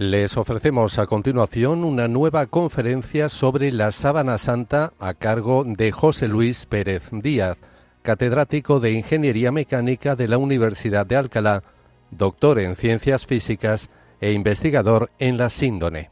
Les ofrecemos a continuación una nueva conferencia sobre la sábana santa a cargo de José Luis Pérez Díaz, catedrático de Ingeniería Mecánica de la Universidad de Alcalá, doctor en Ciencias Físicas e investigador en la síndone.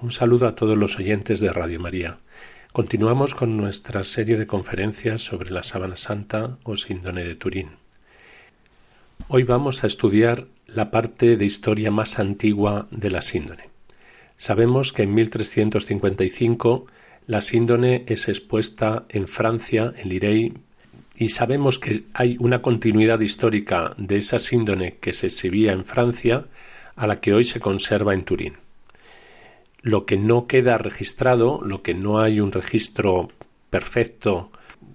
Un saludo a todos los oyentes de Radio María. Continuamos con nuestra serie de conferencias sobre la sábana santa o síndone de Turín. Hoy vamos a estudiar la parte de historia más antigua de la síndone. Sabemos que en 1355 la síndone es expuesta en Francia, en Lirey, y sabemos que hay una continuidad histórica de esa síndone que se exhibía en Francia a la que hoy se conserva en Turín lo que no queda registrado, lo que no hay un registro perfecto,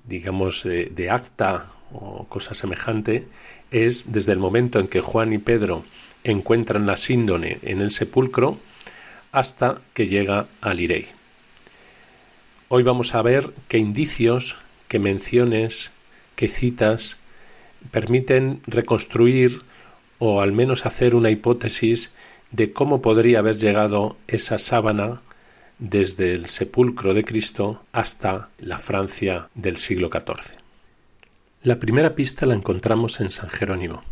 digamos, de, acta o cosa semejante, es desde el momento en que Juan y Pedro encuentran la síndone en el sepulcro hasta que llega al Irei. Hoy vamos a ver qué indicios, qué menciones, qué citas permiten reconstruir o al menos hacer una hipótesis de cómo podría haber llegado esa sábana desde el sepulcro de Cristo hasta la Francia del siglo XIV. La primera pista la encontramos en San Jerónimo.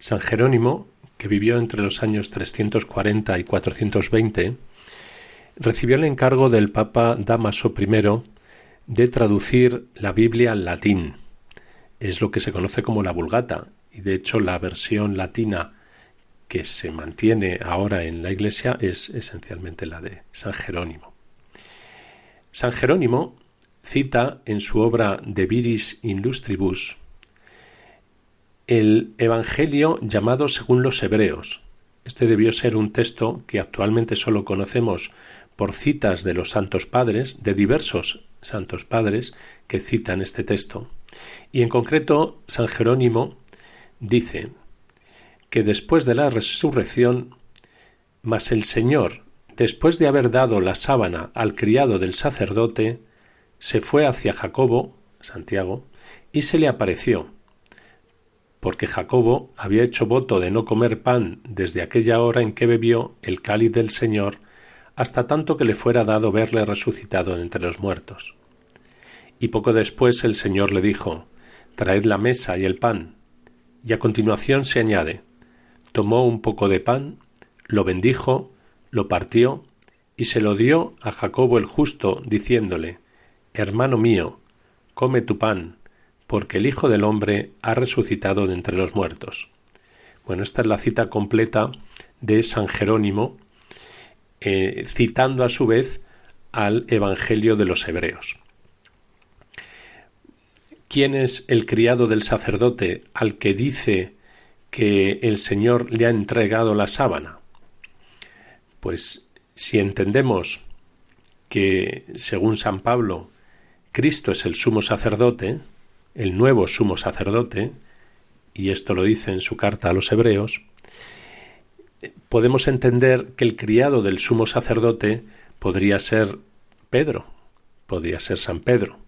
San Jerónimo, que vivió entre los años 340 y 420, recibió el encargo del Papa Damaso I de traducir la Biblia al latín. Es lo que se conoce como la Vulgata, y de hecho la versión latina que se mantiene ahora en la Iglesia es esencialmente la de San Jerónimo. San Jerónimo cita en su obra De Viris Illustribus el Evangelio llamado según los Hebreos. Este debió ser un texto que actualmente solo conocemos por citas de los santos padres, de diversos santos padres que citan este texto. Y en concreto, San Jerónimo dice que después de la resurrección, mas el Señor, después de haber dado la sábana al criado del sacerdote, se fue hacia Jacobo, Santiago, y se le apareció, porque Jacobo había hecho voto de no comer pan desde aquella hora en que bebió el cáliz del Señor, hasta tanto que le fuera dado verle resucitado entre los muertos. Y poco después el Señor le dijo, Traed la mesa y el pan. Y a continuación se añade, tomó un poco de pan, lo bendijo, lo partió y se lo dio a Jacobo el justo, diciéndole Hermano mío, come tu pan, porque el Hijo del hombre ha resucitado de entre los muertos. Bueno, esta es la cita completa de San Jerónimo, eh, citando a su vez al Evangelio de los Hebreos. ¿Quién es el criado del sacerdote al que dice que el Señor le ha entregado la sábana? Pues si entendemos que, según San Pablo, Cristo es el sumo sacerdote, el nuevo sumo sacerdote, y esto lo dice en su carta a los hebreos, podemos entender que el criado del sumo sacerdote podría ser Pedro, podría ser San Pedro.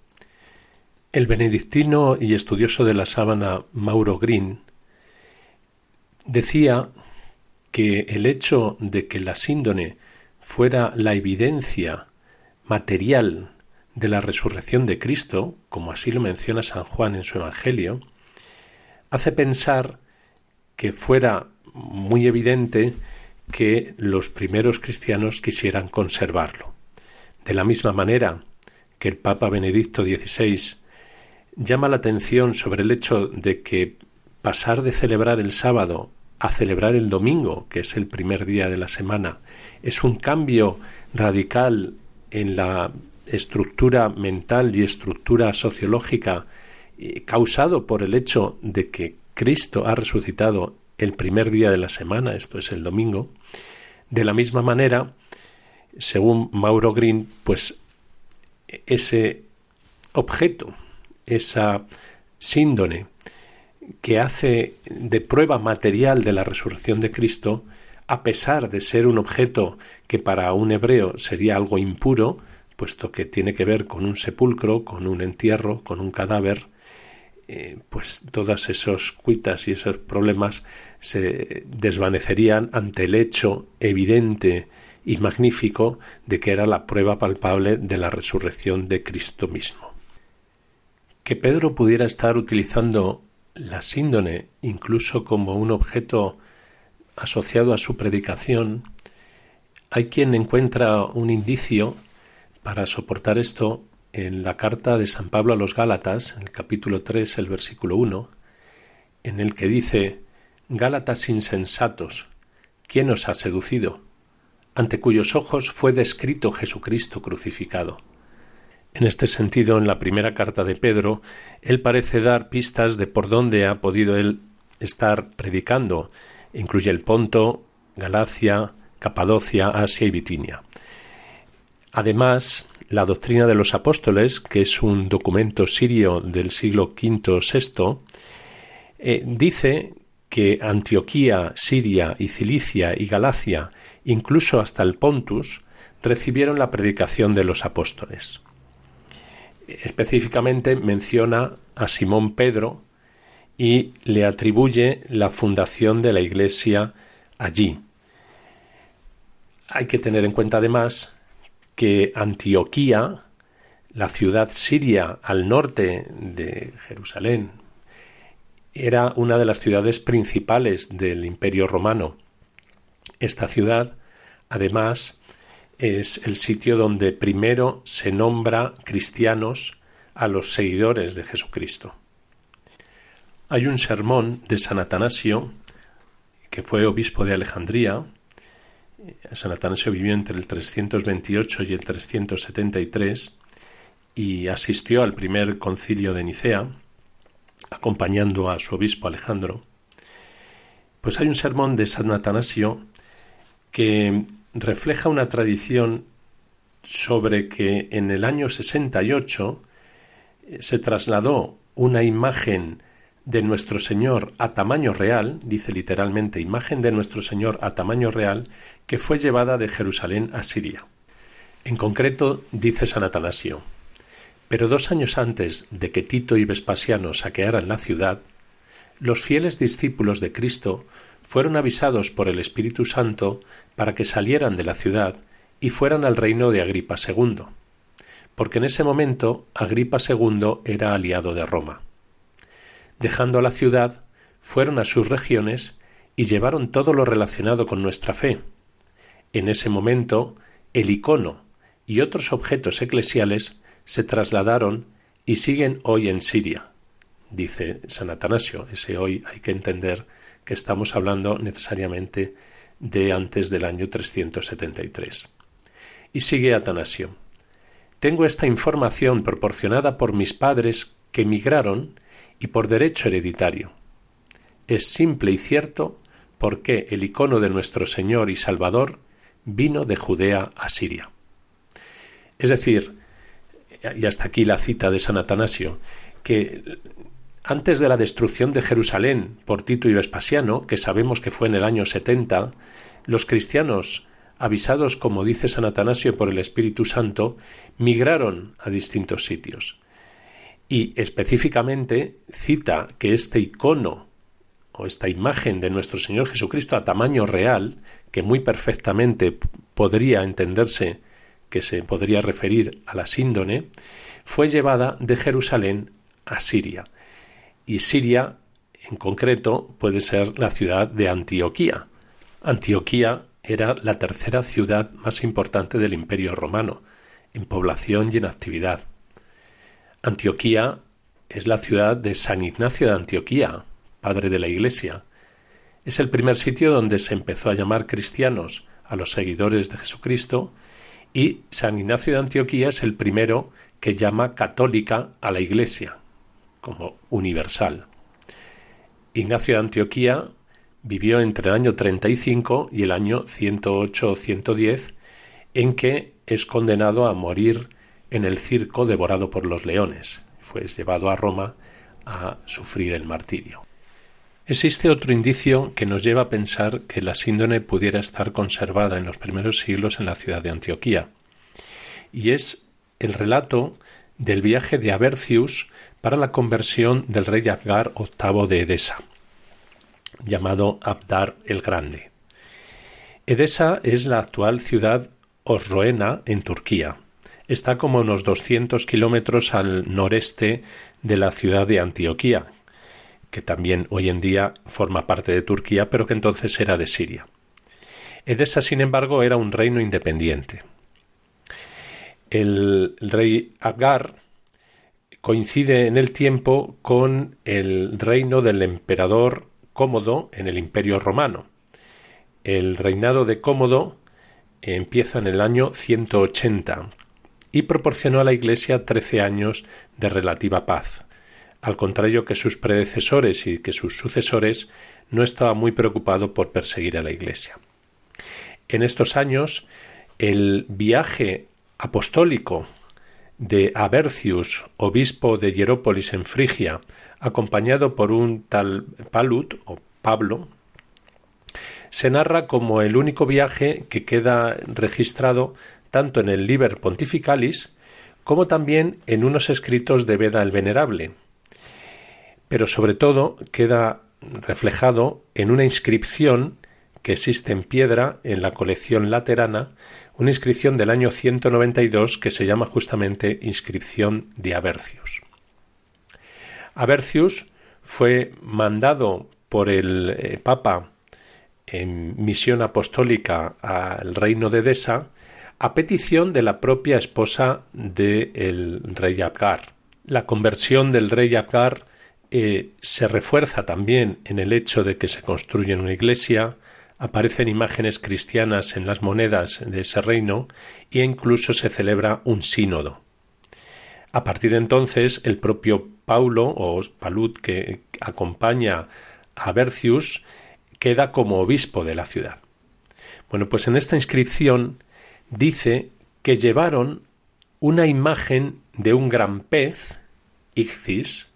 El benedictino y estudioso de la sábana Mauro Green Decía que el hecho de que la síndone fuera la evidencia material de la resurrección de Cristo, como así lo menciona San Juan en su Evangelio, hace pensar que fuera muy evidente que los primeros cristianos quisieran conservarlo. De la misma manera que el Papa Benedicto XVI llama la atención sobre el hecho de que pasar de celebrar el sábado a celebrar el domingo, que es el primer día de la semana, es un cambio radical en la estructura mental y estructura sociológica eh, causado por el hecho de que Cristo ha resucitado el primer día de la semana, esto es el domingo, de la misma manera, según Mauro Green, pues ese objeto, esa síndone que hace de prueba material de la resurrección de Cristo a pesar de ser un objeto que para un hebreo sería algo impuro, puesto que tiene que ver con un sepulcro, con un entierro, con un cadáver, eh, pues todos esos cuitas y esos problemas se desvanecerían ante el hecho evidente y magnífico de que era la prueba palpable de la resurrección de Cristo mismo. Que Pedro pudiera estar utilizando la síndone incluso como un objeto asociado a su predicación, hay quien encuentra un indicio para soportar esto en la carta de San Pablo a los Gálatas, en el capítulo 3, el versículo 1, en el que dice Gálatas insensatos, ¿quién os ha seducido? ante cuyos ojos fue descrito Jesucristo crucificado. En este sentido, en la primera carta de Pedro, él parece dar pistas de por dónde ha podido él estar predicando. Incluye el Ponto, Galacia, Capadocia, Asia y Bitinia. Además, la doctrina de los apóstoles, que es un documento sirio del siglo V-VI, eh, dice que Antioquía, Siria y Cilicia y Galacia, incluso hasta el Pontus, recibieron la predicación de los apóstoles. Específicamente menciona a Simón Pedro y le atribuye la fundación de la iglesia allí. Hay que tener en cuenta además que Antioquía, la ciudad siria al norte de Jerusalén, era una de las ciudades principales del Imperio romano. Esta ciudad, además, es el sitio donde primero se nombra cristianos a los seguidores de Jesucristo. Hay un sermón de San Atanasio, que fue obispo de Alejandría, San Atanasio vivió entre el 328 y el 373 y asistió al primer concilio de Nicea, acompañando a su obispo Alejandro. Pues hay un sermón de San Atanasio que refleja una tradición sobre que en el año 68 se trasladó una imagen de nuestro Señor a tamaño real, dice literalmente imagen de nuestro Señor a tamaño real, que fue llevada de Jerusalén a Siria. En concreto, dice San Atanasio, pero dos años antes de que Tito y Vespasiano saquearan la ciudad, los fieles discípulos de Cristo fueron avisados por el Espíritu Santo para que salieran de la ciudad y fueran al reino de Agripa II, porque en ese momento Agripa II era aliado de Roma. Dejando la ciudad, fueron a sus regiones y llevaron todo lo relacionado con nuestra fe. En ese momento, el icono y otros objetos eclesiales se trasladaron y siguen hoy en Siria. Dice San Atanasio, ese hoy hay que entender que estamos hablando necesariamente de antes del año 373. Y sigue Atanasio. Tengo esta información proporcionada por mis padres que emigraron y por derecho hereditario. Es simple y cierto porque el icono de nuestro Señor y Salvador vino de Judea a Siria. Es decir, y hasta aquí la cita de San Atanasio, que antes de la destrucción de Jerusalén por Tito y Vespasiano, que sabemos que fue en el año 70, los cristianos, avisados, como dice San Atanasio, por el Espíritu Santo, migraron a distintos sitios y específicamente cita que este icono o esta imagen de nuestro Señor Jesucristo a tamaño real, que muy perfectamente podría entenderse que se podría referir a la síndone, fue llevada de Jerusalén a Siria. Y Siria, en concreto, puede ser la ciudad de Antioquía. Antioquía era la tercera ciudad más importante del Imperio romano, en población y en actividad. Antioquía es la ciudad de San Ignacio de Antioquía, padre de la Iglesia. Es el primer sitio donde se empezó a llamar cristianos a los seguidores de Jesucristo y San Ignacio de Antioquía es el primero que llama católica a la Iglesia, como universal. Ignacio de Antioquía vivió entre el año 35 y el año 108 o 110, en que es condenado a morir en el circo devorado por los leones. Fue llevado a Roma a sufrir el martirio. Existe otro indicio que nos lleva a pensar que la síndone pudiera estar conservada en los primeros siglos en la ciudad de Antioquía, y es el relato del viaje de Abercius para la conversión del rey Abgar VIII de Edesa, llamado Abdar el Grande. Edesa es la actual ciudad osroena en Turquía. Está como unos 200 kilómetros al noreste de la ciudad de Antioquía, que también hoy en día forma parte de Turquía, pero que entonces era de Siria. Edesa, sin embargo, era un reino independiente. El rey Agar coincide en el tiempo con el reino del emperador Cómodo en el Imperio Romano. El reinado de Cómodo empieza en el año 180 y proporcionó a la Iglesia trece años de relativa paz al contrario que sus predecesores y que sus sucesores, no estaba muy preocupado por perseguir a la Iglesia. En estos años, el viaje apostólico de Abercius, obispo de Hierópolis en Frigia, acompañado por un tal Palut o Pablo, se narra como el único viaje que queda registrado tanto en el Liber Pontificalis como también en unos escritos de Beda el Venerable, pero sobre todo queda reflejado en una inscripción que existe en piedra en la colección laterana, una inscripción del año 192 que se llama justamente inscripción de Abercius. Abercius fue mandado por el eh, Papa en misión apostólica al reino de Edesa a petición de la propia esposa del rey Abgar. La conversión del rey Abgar eh, se refuerza también en el hecho de que se construye una iglesia, aparecen imágenes cristianas en las monedas de ese reino e incluso se celebra un sínodo. A partir de entonces, el propio Paulo o Palut que acompaña a Bercius queda como obispo de la ciudad. Bueno, pues en esta inscripción dice que llevaron una imagen de un gran pez, Ixis,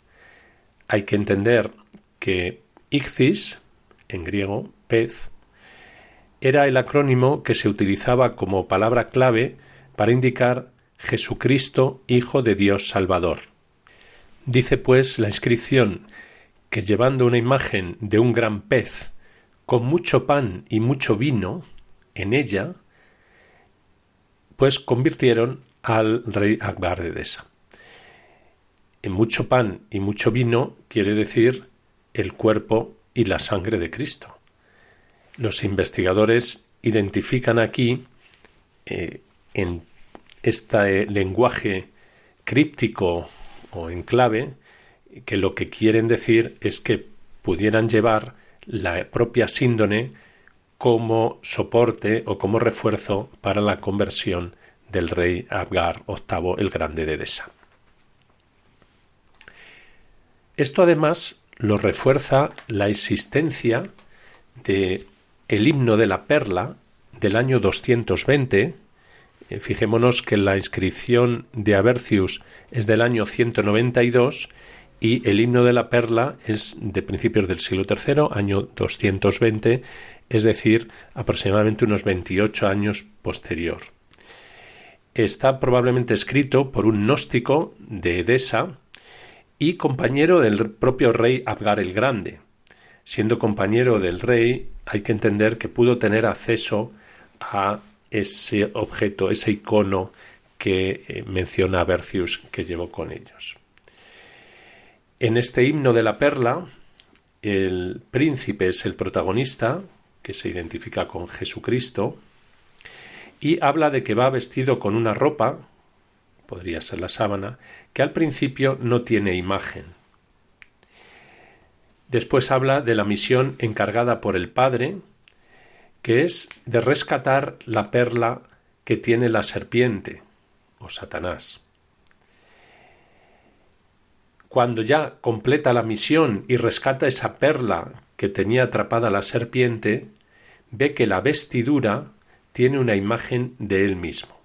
hay que entender que Ixis, en griego, pez, era el acrónimo que se utilizaba como palabra clave para indicar Jesucristo, Hijo de Dios Salvador. Dice pues la inscripción que llevando una imagen de un gran pez con mucho pan y mucho vino en ella, pues convirtieron al rey Akbar de Edesa en mucho pan y mucho vino quiere decir el cuerpo y la sangre de Cristo. Los investigadores identifican aquí eh, en este lenguaje críptico o en clave que lo que quieren decir es que pudieran llevar la propia síndone como soporte o como refuerzo para la conversión del rey Abgar VIII el Grande de Edesa. Esto además lo refuerza la existencia de el himno de la perla del año 220. Eh, fijémonos que la inscripción de Abercius es del año 192 y el himno de la perla es de principios del siglo III, año 220, es decir, aproximadamente unos 28 años posterior. Está probablemente escrito por un gnóstico de Edesa, y compañero del propio rey Abgar el Grande. Siendo compañero del rey, hay que entender que pudo tener acceso a ese objeto, ese icono que eh, menciona Bercius que llevó con ellos. En este himno de la perla, el príncipe es el protagonista, que se identifica con Jesucristo, y habla de que va vestido con una ropa, podría ser la sábana, que al principio no tiene imagen. Después habla de la misión encargada por el Padre, que es de rescatar la perla que tiene la serpiente o Satanás. Cuando ya completa la misión y rescata esa perla que tenía atrapada la serpiente, ve que la vestidura tiene una imagen de él mismo.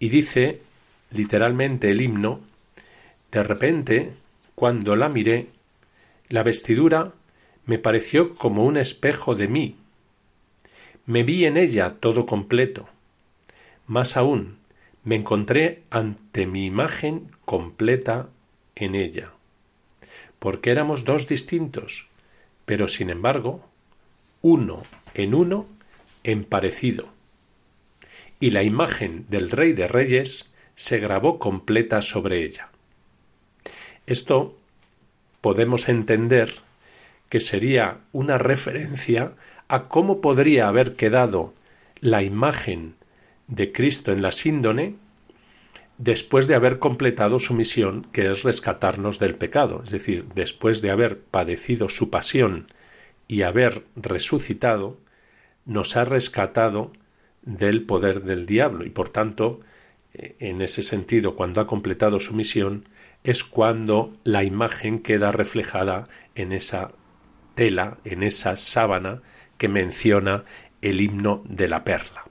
Y dice literalmente el himno, de repente, cuando la miré, la vestidura me pareció como un espejo de mí. Me vi en ella todo completo. Más aún, me encontré ante mi imagen completa en ella. Porque éramos dos distintos, pero sin embargo, uno en uno en parecido. Y la imagen del Rey de Reyes se grabó completa sobre ella. Esto podemos entender que sería una referencia a cómo podría haber quedado la imagen de Cristo en la síndone después de haber completado su misión, que es rescatarnos del pecado, es decir, después de haber padecido su pasión y haber resucitado, nos ha rescatado del poder del diablo. Y por tanto, eh, en ese sentido, cuando ha completado su misión, es cuando la imagen queda reflejada en esa tela, en esa sábana que menciona el himno de la perla.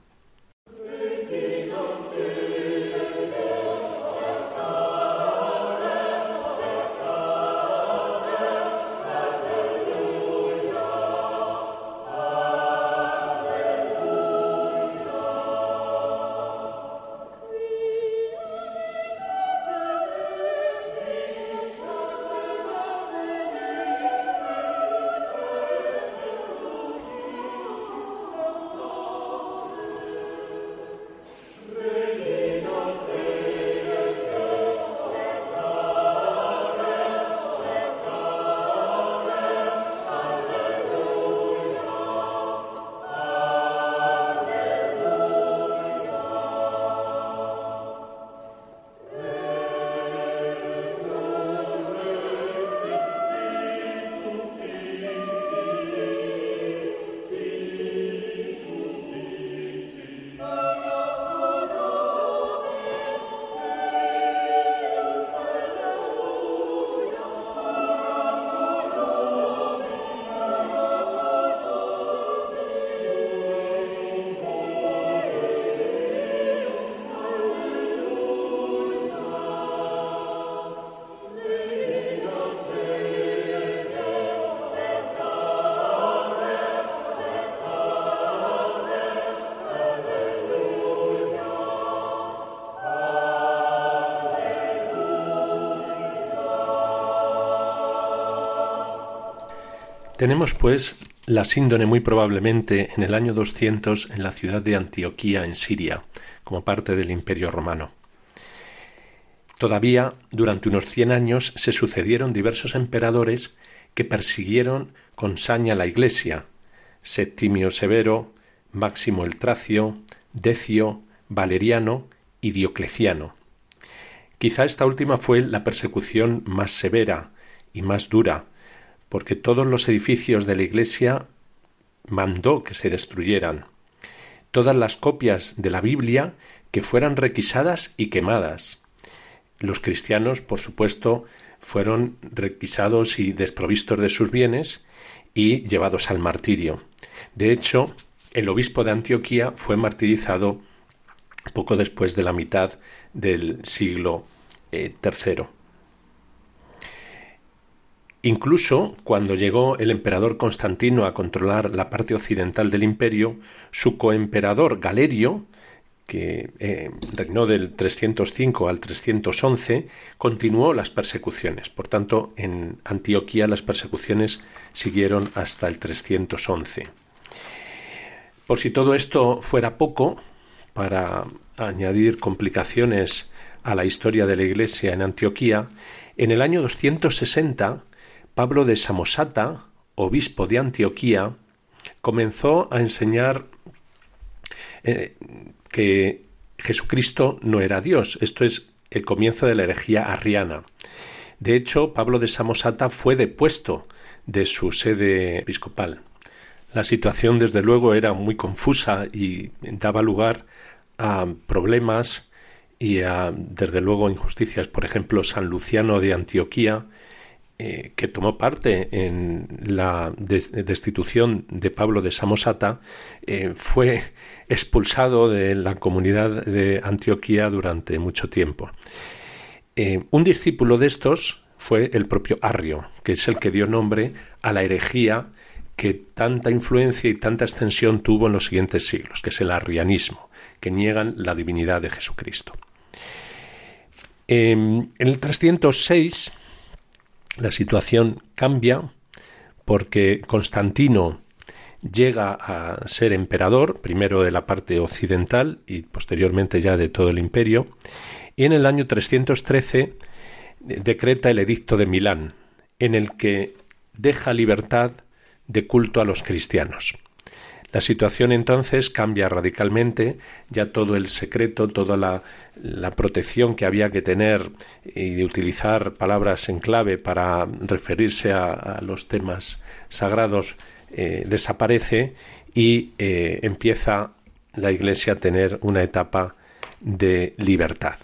Tenemos, pues, la síndone muy probablemente en el año 200 en la ciudad de Antioquía, en Siria, como parte del Imperio romano. Todavía, durante unos cien años, se sucedieron diversos emperadores que persiguieron con saña la Iglesia, Septimio Severo, Máximo el Tracio, Decio, Valeriano y Diocleciano. Quizá esta última fue la persecución más severa y más dura, porque todos los edificios de la Iglesia mandó que se destruyeran, todas las copias de la Biblia que fueran requisadas y quemadas. Los cristianos, por supuesto, fueron requisados y desprovistos de sus bienes y llevados al martirio. De hecho, el obispo de Antioquía fue martirizado poco después de la mitad del siglo III. Incluso cuando llegó el emperador Constantino a controlar la parte occidental del imperio, su coemperador Galerio, que eh, reinó del 305 al 311, continuó las persecuciones. Por tanto, en Antioquía las persecuciones siguieron hasta el 311. Por si todo esto fuera poco, para añadir complicaciones a la historia de la Iglesia en Antioquía, en el año 260 Pablo de Samosata, obispo de Antioquía, comenzó a enseñar eh, que Jesucristo no era Dios. Esto es el comienzo de la herejía arriana. De hecho, Pablo de Samosata fue depuesto de su sede episcopal. La situación, desde luego, era muy confusa y daba lugar a problemas y a, desde luego, injusticias. Por ejemplo, San Luciano de Antioquía eh, que tomó parte en la destitución de Pablo de Samosata, eh, fue expulsado de la comunidad de Antioquía durante mucho tiempo. Eh, un discípulo de estos, fue el propio Arrio, que es el que dio nombre a la herejía que tanta influencia y tanta extensión tuvo en los siguientes siglos, que es el arrianismo, que niegan la divinidad de Jesucristo. En el 306 la situación cambia porque Constantino llega a ser emperador, primero de la parte occidental y posteriormente ya de todo el imperio, y en el año 313 decreta el Edicto de Milán, en el que deja libertad de culto a los cristianos. La situación entonces cambia radicalmente, ya todo el secreto, toda la, protección que había que tener y de utilizar palabras en clave para referirse a, los temas sagrados eh, desaparece y eh, empieza la Iglesia a tener una etapa de libertad.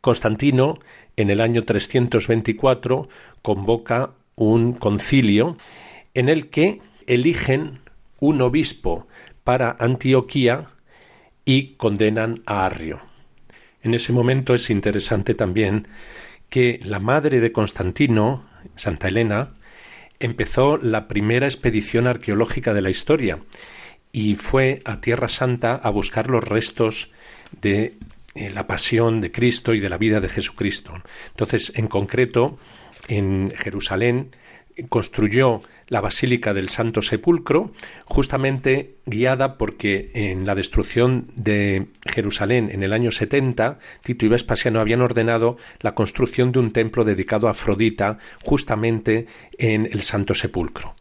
Constantino, en el año 324, convoca un concilio en el que eligen un obispo para Antioquía y condenan a Arrio. En ese momento es interesante también que la madre de Constantino, Santa Elena, empezó la primera expedición arqueológica de la historia y fue a Tierra Santa a buscar los restos de eh, la pasión de Cristo y de la vida de Jesucristo. Entonces, en concreto, en Jerusalén construyó la Basílica del Santo Sepulcro, justamente guiada porque en la destrucción de Jerusalén en el año 70, Tito y Vespasiano habían ordenado la construcción de un templo dedicado a Afrodita, justamente en el Santo Sepulcro.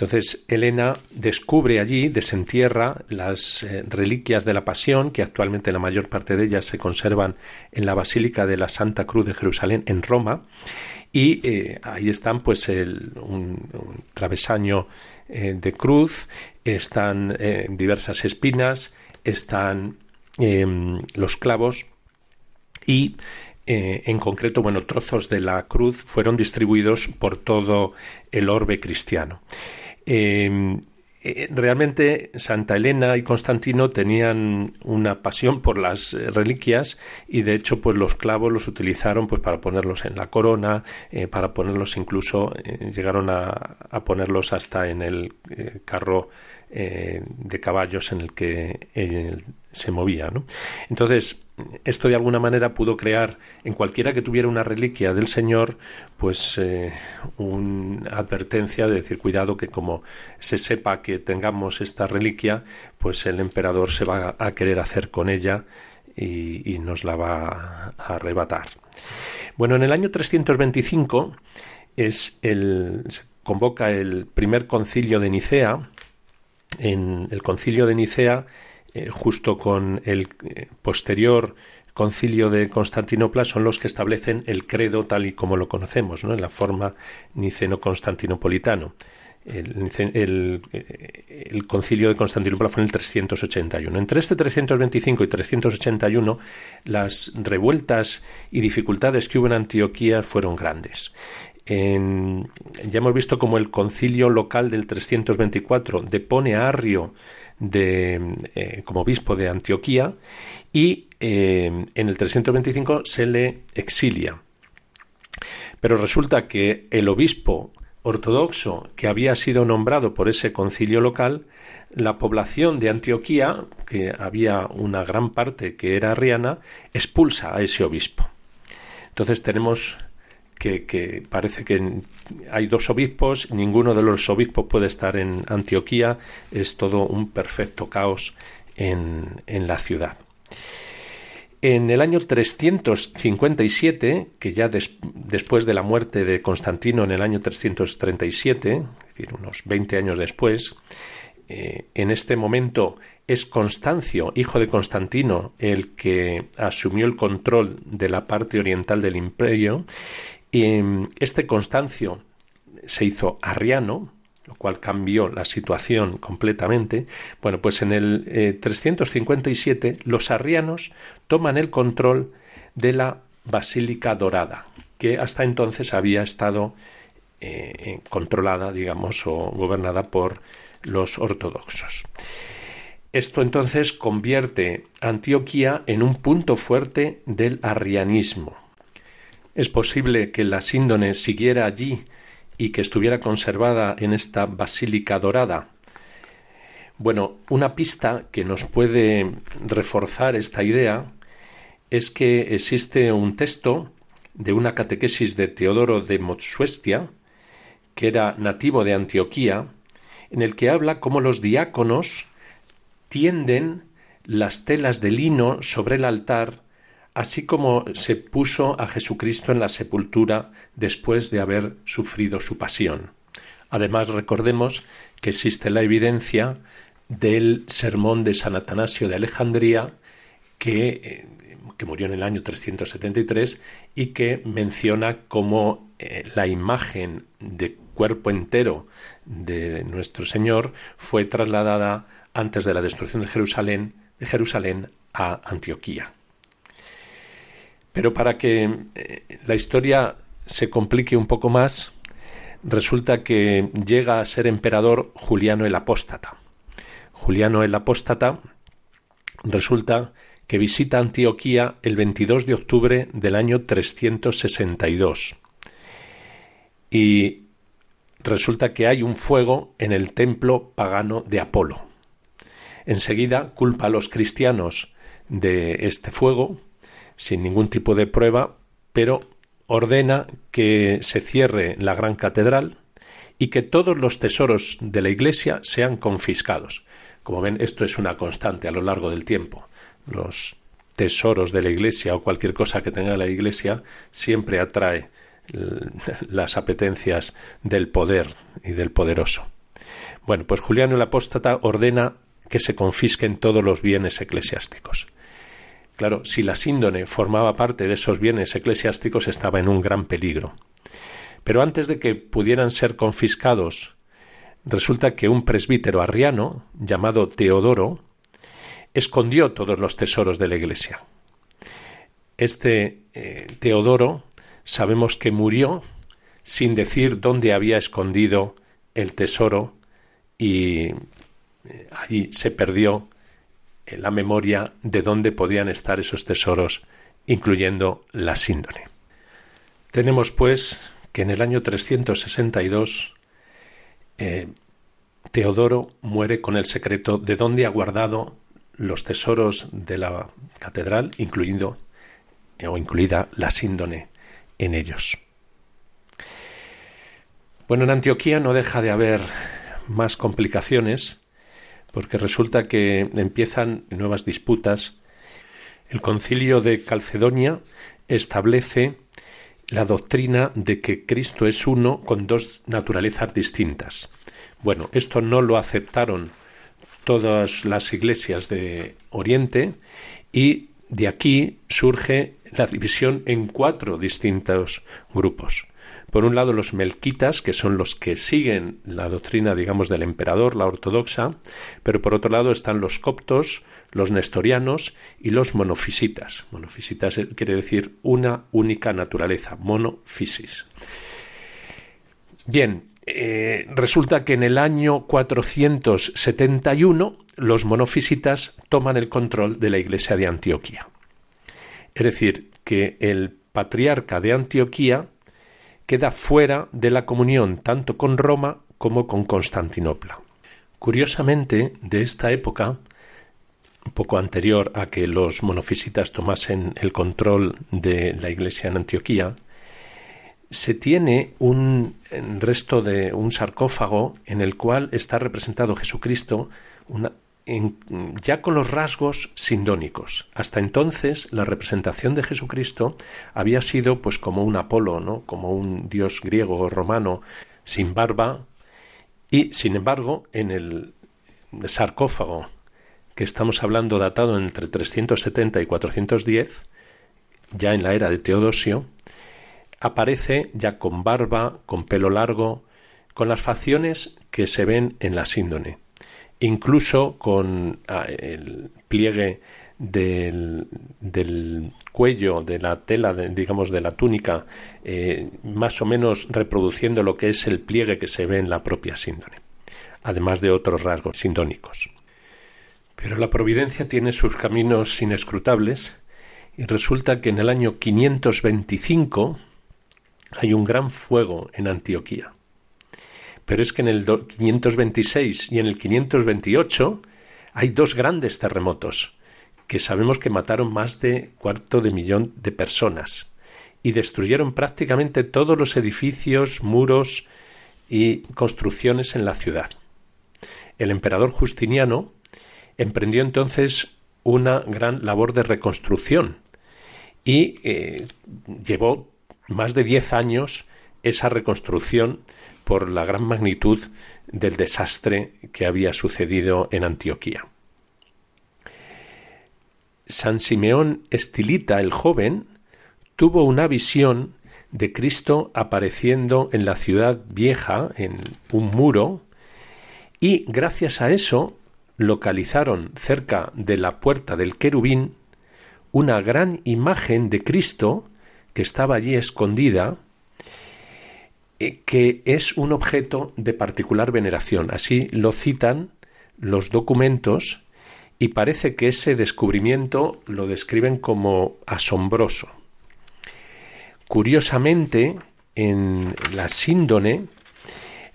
Entonces, Elena descubre allí, desentierra las eh, reliquias de la Pasión, que actualmente la mayor parte de ellas se conservan en la Basílica de la Santa Cruz de Jerusalén, en Roma, y eh, ahí están pues un, travesaño eh, de cruz, están diversas espinas, están em, los clavos y en concreto, bueno, trozos de la cruz fueron distribuidos por todo el orbe cristiano. Em, eh, realmente Santa Elena y Constantino tenían una pasión por las eh, reliquias y de hecho pues los clavos los utilizaron pues para ponerlos en la corona eh, para ponerlos incluso llegaron a, a, ponerlos hasta en el carro de caballos en el que se movía. ¿no? Entonces, esto de alguna manera pudo crear en cualquiera que tuviera una reliquia del Señor, pues eh, una advertencia de decir cuidado que como se sepa que tengamos esta reliquia, pues el emperador se va a querer hacer con ella y, nos la va a arrebatar. Bueno, en el año 325 es el, se convoca el primer concilio de Nicea. En el concilio de Nicea eh, justo con el eh, posterior concilio de Constantinopla son los que establecen el credo tal y como lo conocemos, ¿no? en la forma niceno-constantinopolitano. El, eh, el, concilio de Constantinopla fue en el 381. Entre este 325 y 381, las revueltas y dificultades que hubo en Antioquía fueron grandes. Ya hemos visto como el concilio local del 324 depone a Arrio de, eh, como obispo de Antioquía y eh, en el 325 se le exilia. Pero resulta que el obispo ortodoxo que había sido nombrado por ese concilio local, la población de Antioquía, que había una gran parte que era arriana, expulsa a ese obispo. Entonces tenemos que, parece que hay dos obispos, ninguno de los obispos puede estar en Antioquía, es todo un perfecto caos en, la ciudad. En el año 357, que ya después de la muerte de Constantino en el año 337, es decir, unos 20 años después, eh, en este momento es Constancio, hijo de Constantino, el que asumió el control de la parte oriental del imperio este Constancio se hizo arriano, lo cual cambió la situación completamente. Bueno, pues en el 357 eh, los arrianos toman el control de la Basílica Dorada, que hasta entonces había estado eh, controlada, digamos, o gobernada por los ortodoxos. Esto entonces convierte Antioquía en un punto fuerte del arrianismo Es posible que la síndone siguiera allí y que estuviera conservada en esta basílica dorada. Bueno, una pista que nos puede reforzar esta idea es que existe un texto de una catequesis de Teodoro de Motsuestia, que era nativo de Antioquía, en el que habla cómo los diáconos tienden las telas de lino sobre el altar, así como se puso a Jesucristo en la sepultura después de haber sufrido su pasión. Además, recordemos que existe la evidencia del sermón de San Atanasio de Alejandría, que, eh, que murió en el año 373 y que menciona cómo eh, la imagen de cuerpo entero de nuestro Señor fue trasladada antes de la destrucción de Jerusalén, de Jerusalén a Antioquía. Pero para que eh, la historia se complique un poco más, resulta que llega a ser emperador Juliano el Apóstata. Juliano el Apóstata resulta que visita Antioquía el 22 de octubre del año 362. Y resulta que hay un fuego en el templo pagano de Apolo. Enseguida culpa a los cristianos de este fuego, sin ningún tipo de prueba, pero ordena que se cierre la gran catedral y que todos los tesoros de la Iglesia sean confiscados. Como ven, esto es una constante a lo largo del tiempo. Los tesoros de la Iglesia o cualquier cosa que tenga la Iglesia siempre atrae las apetencias del poder y del poderoso. Bueno, pues Juliano el Apóstata ordena que se confisquen todos los bienes eclesiásticos. Claro, si la síndone formaba parte de esos bienes eclesiásticos estaba en un gran peligro. Pero antes de que pudieran ser confiscados, resulta que un presbítero arriano, llamado Teodoro, escondió todos los tesoros de la Iglesia. Este eh, Teodoro sabemos que murió sin decir dónde había escondido el tesoro y eh, allí se perdió la memoria de dónde podían estar esos tesoros, incluyendo la síndone. Tenemos, pues, que en el año 362 eh, Teodoro muere con el secreto de dónde ha guardado los tesoros de la catedral, incluyendo o incluida la síndone en ellos. Bueno, en Antioquía no deja de haber más complicaciones porque resulta que empiezan nuevas disputas. El concilio de Calcedonia establece la doctrina de que Cristo es uno con dos naturalezas distintas. Bueno, esto no lo aceptaron todas las iglesias de Oriente y de aquí surge la división en cuatro distintos grupos. Por un lado, los melquitas, que son los que siguen la doctrina, digamos, del emperador, la ortodoxa, pero por otro lado están los coptos, los nestorianos y los monofisitas. Monofisitas quiere decir una única naturaleza, monofisis. Bien, eh, resulta que en el año 471 los monofisitas toman el control de la iglesia de Antioquía. Es decir, que el patriarca de Antioquía queda fuera de la comunión tanto con Roma como con Constantinopla. Curiosamente, de esta época, poco anterior a que los monofisitas tomasen el control de la iglesia en Antioquía, se tiene un resto de un sarcófago en el cual está representado Jesucristo una, ya con los rasgos sindónicos. Hasta entonces la representación de Jesucristo había sido pues como un Apolo, ¿no? como un dios griego o romano sin barba y sin embargo en el sarcófago que estamos hablando datado entre 370 y 410, ya en la era de Teodosio, aparece ya con barba, con pelo largo, con las facciones que se ven en la síndone incluso con ah, el pliegue del, cuello de la tela, digamos, de la túnica, eh, más o menos reproduciendo lo que es el pliegue que se ve en la propia síndone, además de otros rasgos sindónicos. Pero la providencia tiene sus caminos inescrutables Y resulta que en el año 525 hay un gran fuego en Antioquía. Pero es que en el 526 y en el 528 hay dos grandes terremotos que sabemos que mataron más de cuarto de millón de personas y destruyeron prácticamente todos los edificios, muros y construcciones en la ciudad. El emperador Justiniano emprendió entonces una gran labor de reconstrucción y eh, llevó más de diez años esa reconstrucción por la gran magnitud del desastre que había sucedido en Antioquía. San Simeón Estilita el joven tuvo una visión de Cristo apareciendo en la ciudad vieja, en un muro, y gracias a eso localizaron cerca de la puerta del querubín una gran imagen de Cristo que estaba allí escondida, eh, que es un objeto de particular veneración. Así lo citan los documentos y parece que ese descubrimiento lo describen como asombroso. Curiosamente, en la síndone,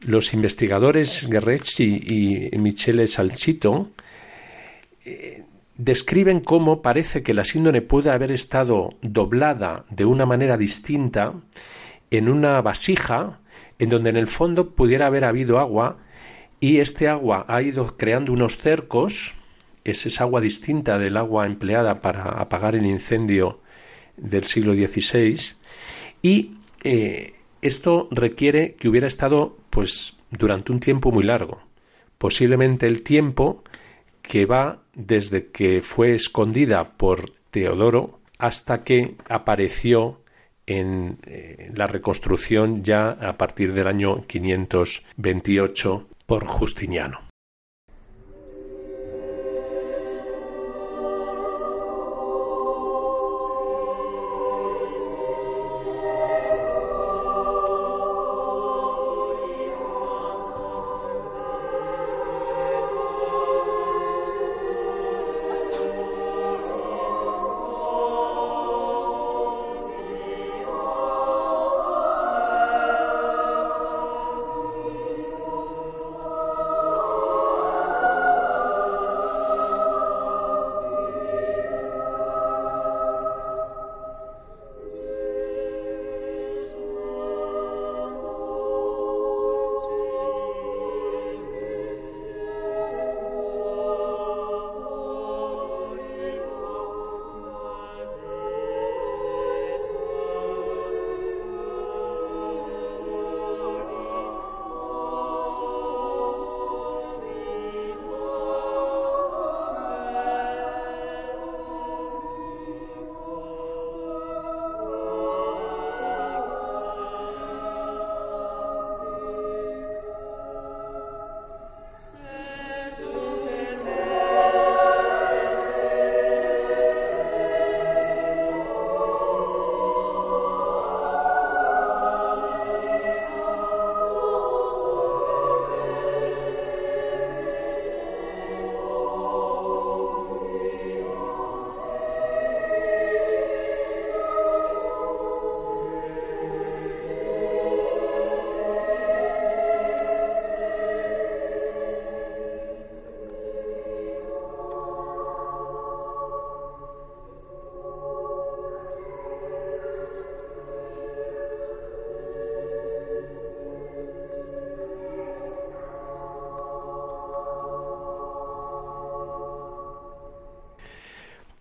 los investigadores Guerrecci y Michele Salchito eh, describen cómo parece que la síndone puede haber estado doblada de una manera distinta en una vasija en donde en el fondo pudiera haber habido agua y este agua ha ido creando unos cercos, es esa agua distinta del agua empleada para apagar el incendio del siglo XVI y eh, esto requiere que hubiera estado pues durante un tiempo muy largo, posiblemente el tiempo que va desde que fue escondida por Teodoro hasta que apareció en eh, la reconstrucción ya a partir del año 528 por Justiniano.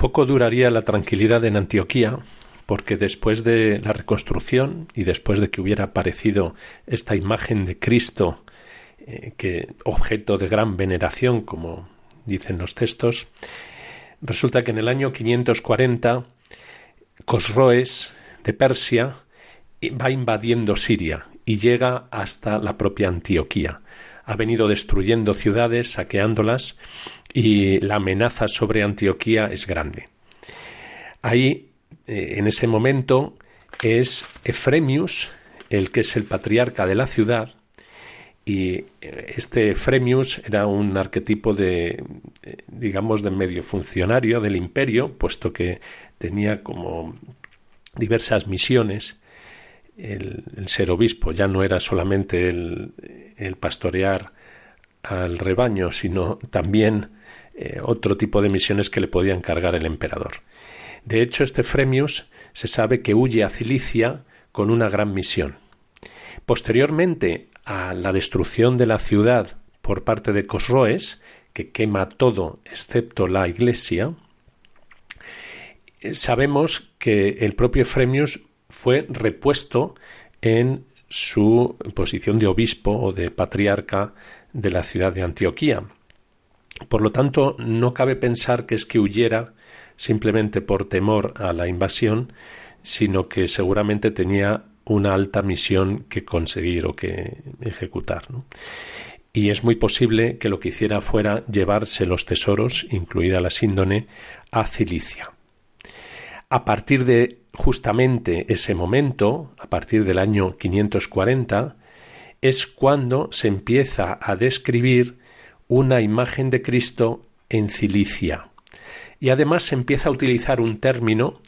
Poco duraría la tranquilidad en Antioquía, porque después de la reconstrucción y después de que hubiera aparecido esta imagen de Cristo, eh, que objeto de gran veneración, como dicen los textos, resulta que en el año 540 Cosroes de Persia va invadiendo Siria y llega hasta la propia Antioquía. Ha venido destruyendo ciudades, saqueándolas y la amenaza sobre Antioquía es grande. Ahí, eh, en ese momento, es Efremius el que es el patriarca de la ciudad y eh, este Fremius era un arquetipo de, eh, digamos, de medio funcionario del imperio, puesto que tenía como diversas misiones. El, ser obispo ya no era solamente el, pastorear al rebaño, sino también eh, otro tipo de misiones que le podía encargar el emperador. De hecho, este Fremius se sabe que huye a Cilicia con una gran misión. Posteriormente a la destrucción de la ciudad por parte de Cosroes, que quema todo excepto la iglesia, sabemos que el propio Fremius fue repuesto en su posición de obispo o de patriarca de la ciudad de Antioquía. Por lo tanto, no cabe pensar que es que huyera simplemente por temor a la invasión, sino que seguramente tenía una alta misión que conseguir o que ejecutar. Y es muy posible que lo que hiciera fuera llevarse los tesoros, incluida la síndone, a Cilicia. A partir de justamente ese momento, a partir del año 540, es cuando se empieza a describir una imagen de Cristo en Cilicia. Y además se empieza a utilizar un término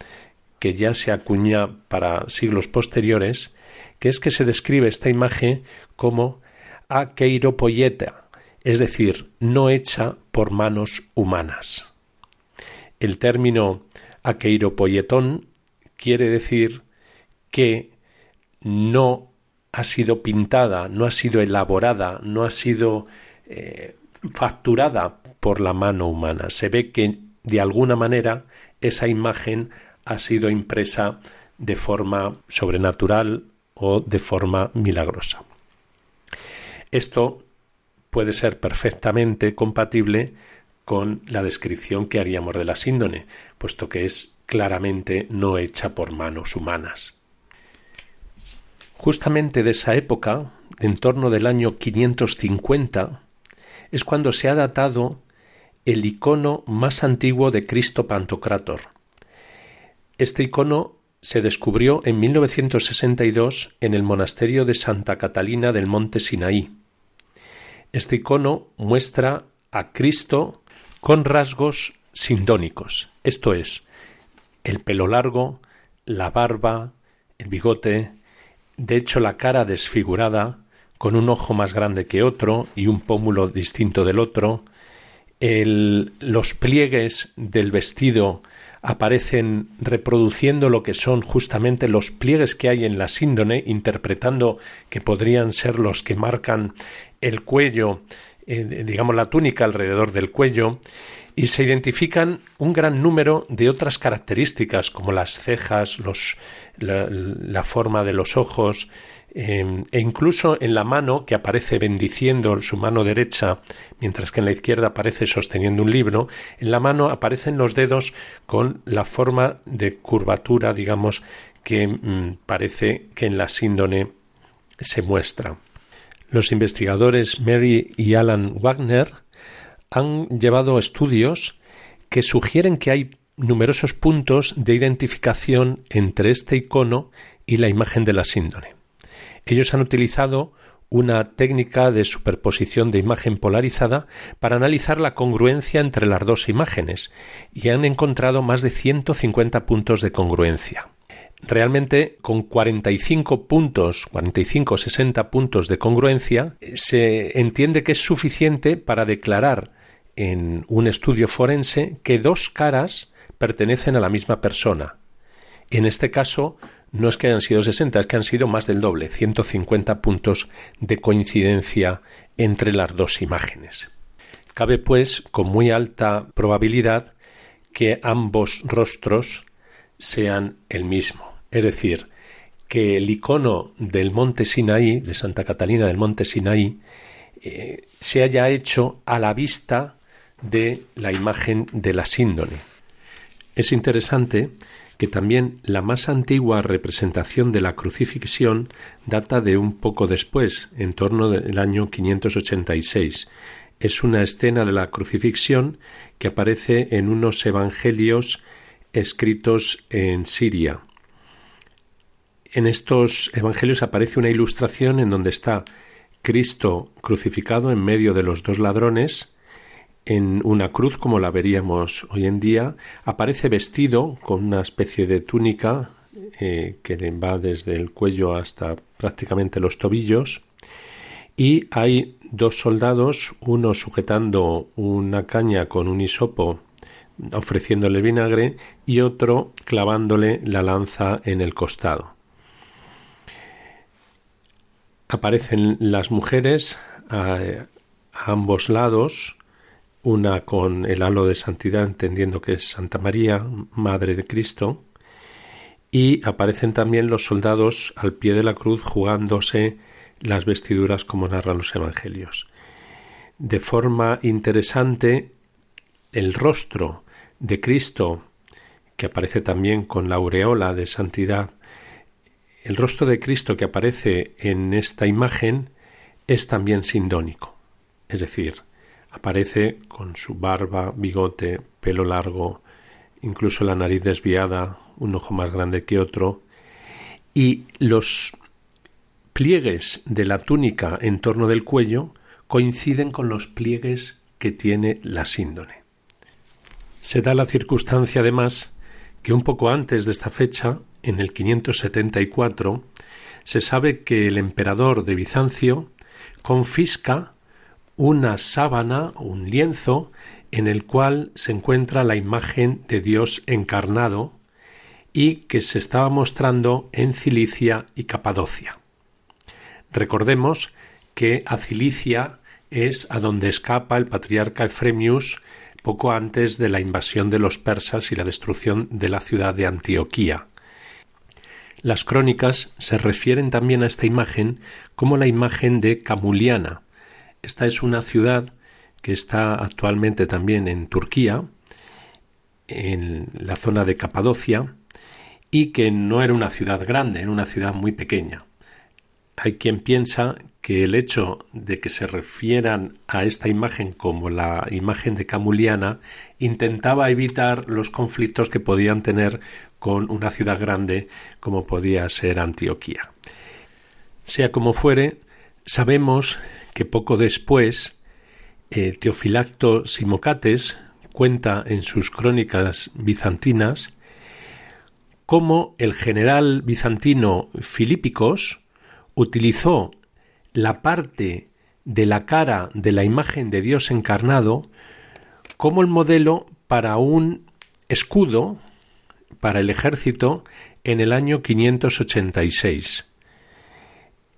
que ya se acuña para siglos posteriores, que es que se describe esta imagen como aqueiropoyeta, es decir, no hecha por manos humanas. El término aqueiropoyetón quiere decir que no ha sido pintada, no ha sido elaborada, no ha sido eh, facturada por la mano humana. Se ve que de alguna manera esa imagen ha sido impresa de forma sobrenatural o de forma milagrosa. Esto puede ser perfectamente compatible con la descripción que haríamos de la síndone, puesto que es claramente no hecha por manos humanas. Justamente de esa época, en torno del año 550, es cuando se ha datado el icono más antiguo de Cristo Pantocrátor, este icono se descubrió en 1962 en el monasterio de Santa Catalina del Monte Sinaí. Este icono muestra a Cristo con rasgos sindónicos, esto es, el pelo largo, la barba, el bigote, de hecho la cara desfigurada, con un ojo más grande que otro y un pómulo distinto del otro, los pliegues del vestido aparecen reproduciendo lo que son justamente los pliegues que hay en la síndone, interpretando que podrían ser los que marcan el cuello, eh, digamos la túnica alrededor del cuello, y se identifican un gran número de otras características como las cejas, la forma de los ojos, Em, e incluso en la mano que aparece bendiciendo su mano derecha, mientras que en la izquierda aparece sosteniendo un libro, en la mano aparecen los dedos con la forma de curvatura, digamos, que mm, parece que en la síndone se muestra. Los investigadores Mary y Alan Wagner han llevado estudios que sugieren que hay numerosos puntos de identificación entre este icono y la imagen de la síndone. Ellos han utilizado una técnica de superposición de imagen polarizada para analizar la congruencia entre las dos imágenes y han encontrado más de 150 puntos de congruencia. Realmente con 45 puntos, 45 o 60 puntos de congruencia, se entiende que es suficiente para declarar en un estudio forense que dos caras pertenecen a la misma persona. En este caso, no es que hayan sido 60, es que han sido más del doble, 150 puntos de coincidencia entre las dos imágenes. Cabe, pues, con muy alta probabilidad que ambos rostros sean el mismo, es decir, que el icono del monte Sinaí, de Santa Catalina del monte Sinaí, eh, se haya hecho a la vista de la imagen de la síndone. Es interesante que también la más antigua representación de la crucifixión data de un poco después, en torno del año 586. Es una escena de la crucifixión que aparece en unos evangelios escritos en Siria. En estos evangelios aparece una ilustración en donde está Cristo crucificado en medio de los dos ladrones, en una cruz como la veríamos hoy en día, aparece vestido con una especie de túnica eh, que le va desde el cuello hasta prácticamente los tobillos, y hay dos soldados, uno sujetando una caña con un hisopo ofreciéndole vinagre y otro clavándole la lanza en el costado. Aparecen las mujeres a, ambos lados, una con el halo de santidad, entendiendo que es Santa María, Madre de Cristo, y aparecen también los soldados al pie de la cruz jugándose las vestiduras como narran los evangelios. De forma interesante, el rostro de Cristo, que aparece también con la aureola de santidad, el rostro de Cristo que aparece en esta imagen es también sindónico, es decir, aparece con su barba, bigote, pelo largo, incluso la nariz desviada, un ojo más grande que otro, y los pliegues de la túnica en torno del cuello coinciden con los pliegues que tiene la síndone. Se da la circunstancia, además, que un poco antes de esta fecha, en el 574, se sabe que el emperador de Bizancio confisca una sábana, un lienzo, en el cual se encuentra la imagen de Dios encarnado y que se estaba mostrando en Cilicia y Capadocia. Recordemos que a Cilicia es a donde escapa el patriarca Efremius poco antes de la invasión de los persas y la destrucción de la ciudad de Antioquía. Las crónicas se refieren también a esta imagen como la imagen de Camuliana. Esta es una ciudad que está actualmente también en Turquía, en la zona de Capadocia, y que no era una ciudad grande, era una ciudad muy pequeña. Hay quien piensa que el hecho de que se refieran a esta imagen como la imagen de Camuliana intentaba evitar los conflictos que podían tener con una ciudad grande como podía ser Antioquía. Sea como fuere, sabemos que poco después eh, Teofilacto Simocates cuenta en sus crónicas bizantinas cómo el general bizantino Filípicos utilizó la parte de la cara de la imagen de Dios encarnado como el modelo para un escudo para el ejército en el año 586.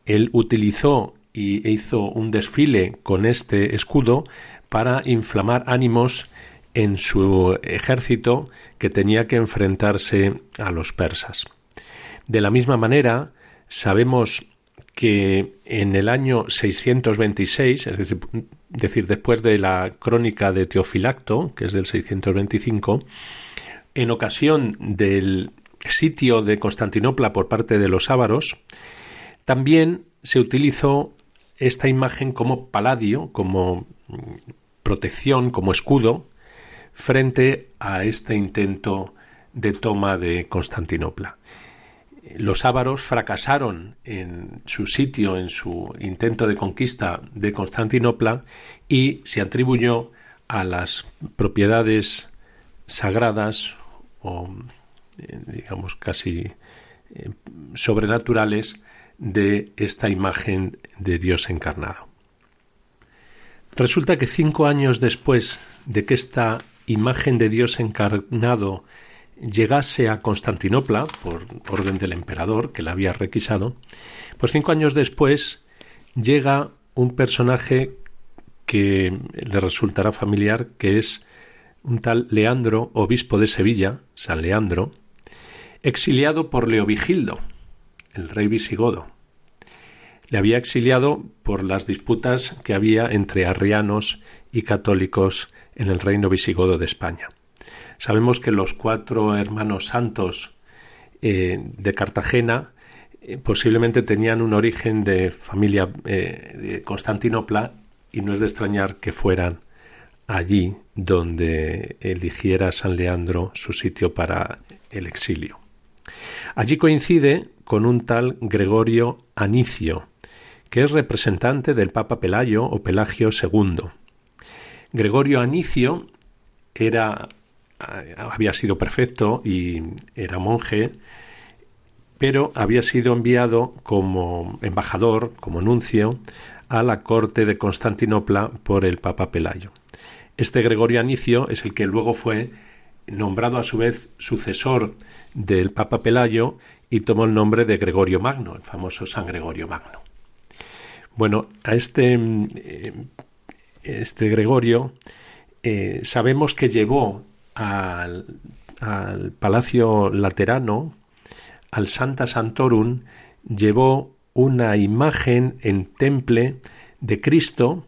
Él utilizó y hizo un desfile con este escudo para inflamar ánimos en su ejército que tenía que enfrentarse a los persas. De la misma manera, sabemos que en el año 626, es decir, después de la crónica de Teofilacto, que es del 625, en ocasión del sitio de Constantinopla por parte de los ávaros, también se utilizó esta imagen como paladio, como protección, como escudo, frente a este intento de toma de Constantinopla. Los ávaros fracasaron en su sitio, en su intento de conquista de Constantinopla y se atribuyó a las propiedades sagradas o eh, digamos casi eh, sobrenaturales de esta imagen de Dios encarnado. Resulta que cinco años después de que esta imagen de Dios encarnado llegase a Constantinopla por orden del emperador que la había requisado, pues cinco años después llega un personaje que le resultará familiar, que es un tal Leandro, obispo de Sevilla, San Leandro, exiliado por Leovigildo, el rey visigodo. Le había exiliado por las disputas que había entre arrianos y católicos en el reino visigodo de España. Sabemos que los cuatro hermanos santos eh, de Cartagena eh, posiblemente tenían un origen de familia eh, de Constantinopla y no es de extrañar que fueran allí donde eligiera San Leandro su sitio para el exilio. Allí coincide con un tal Gregorio Anicio, que es representante del Papa Pelayo o Pelagio II. Gregorio Anicio era, había sido prefecto y era monje, pero había sido enviado como embajador, como nuncio, a la corte de Constantinopla por el Papa Pelayo. Este Gregorio Anicio es el que luego fue nombrado a su vez sucesor del Papa Pelayo y tomó el nombre de Gregorio Magno, el famoso San Gregorio Magno. Bueno, a este, eh, este Gregorio eh, sabemos que llevó al, al Palacio Laterano, al Santa Santorum, llevó una imagen en temple de Cristo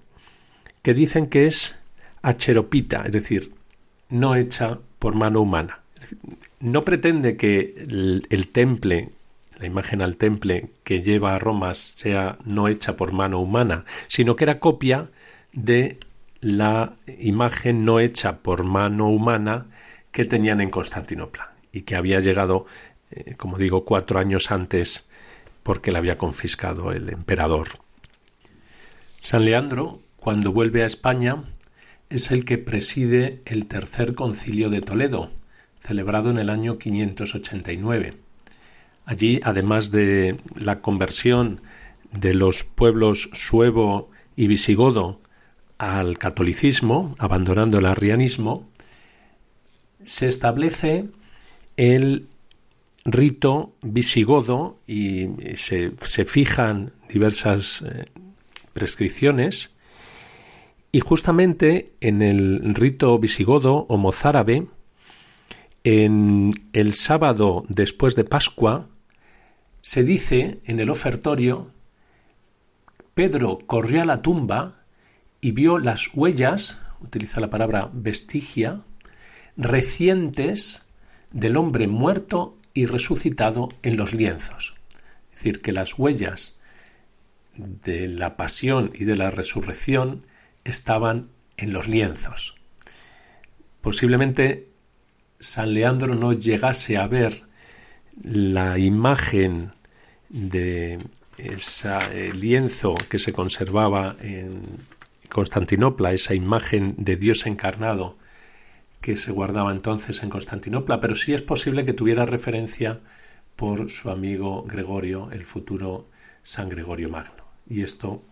que dicen que es acheropita, es decir, no hecha por mano humana. No pretende que el, temple, la imagen al temple que lleva a Roma sea no hecha por mano humana, sino que era copia de la imagen no hecha por mano humana que tenían en Constantinopla y que había llegado, eh, como digo, cuatro años antes porque la había confiscado el emperador. San Leandro, cuando vuelve a España, es el que preside el tercer concilio de Toledo, celebrado en el año 589. Allí, además de la conversión de los pueblos suevo y visigodo al catolicismo, abandonando el arrianismo, se establece el rito visigodo y se, fijan diversas eh, prescripciones y justamente en el rito visigodo o mozárabe, en el sábado después de Pascua, se dice en el ofertorio, Pedro corrió a la tumba y vio las huellas, utiliza la palabra vestigia, recientes del hombre muerto y resucitado en los lienzos. Es decir, que las huellas de la pasión y de la resurrección estaban en los lienzos. Posiblemente San Leandro no llegase a ver la imagen de ese lienzo que se conservaba en Constantinopla, esa imagen de Dios encarnado que se guardaba entonces en Constantinopla, pero sí es posible que tuviera referencia por su amigo Gregorio, el futuro San Gregorio Magno. Y esto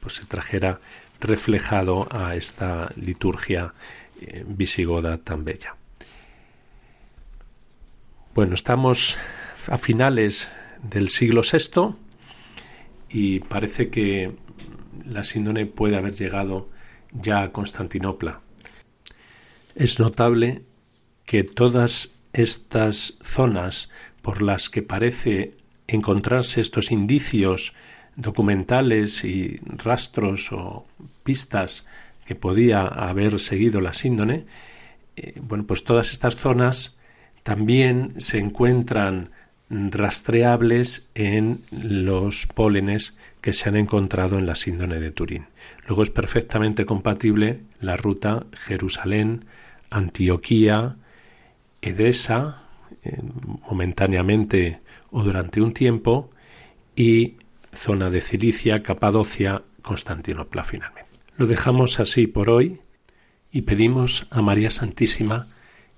pues se trajera reflejado a esta liturgia eh, visigoda tan bella. Bueno, estamos a finales del siglo VI y parece que la síndone puede haber llegado ya a Constantinopla. Es notable que todas estas zonas por las que parece encontrarse estos indicios documentales y rastros o pistas que podía haber seguido la síndone, eh, bueno, pues todas estas zonas también se encuentran rastreables en los pólenes que se han encontrado en la síndone de Turín. Luego es perfectamente compatible la ruta Jerusalén, Antioquía, Edesa, eh, momentáneamente o durante un tiempo, y zona de Cilicia, Capadocia, Constantinopla finalmente. Lo dejamos así por hoy y pedimos a María Santísima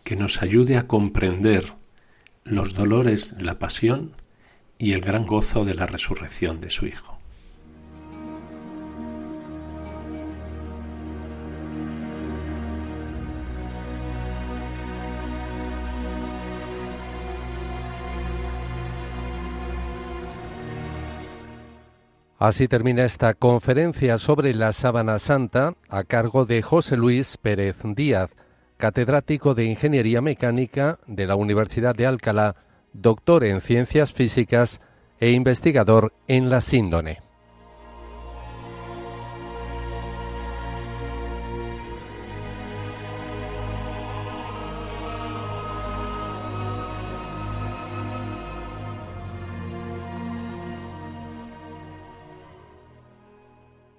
que nos ayude a comprender los dolores de la pasión y el gran gozo de la resurrección de su Hijo. Así termina esta conferencia sobre la sábana santa a cargo de José Luis Pérez Díaz, catedrático de Ingeniería Mecánica de la Universidad de Alcalá, doctor en Ciencias Físicas e investigador en la síndone.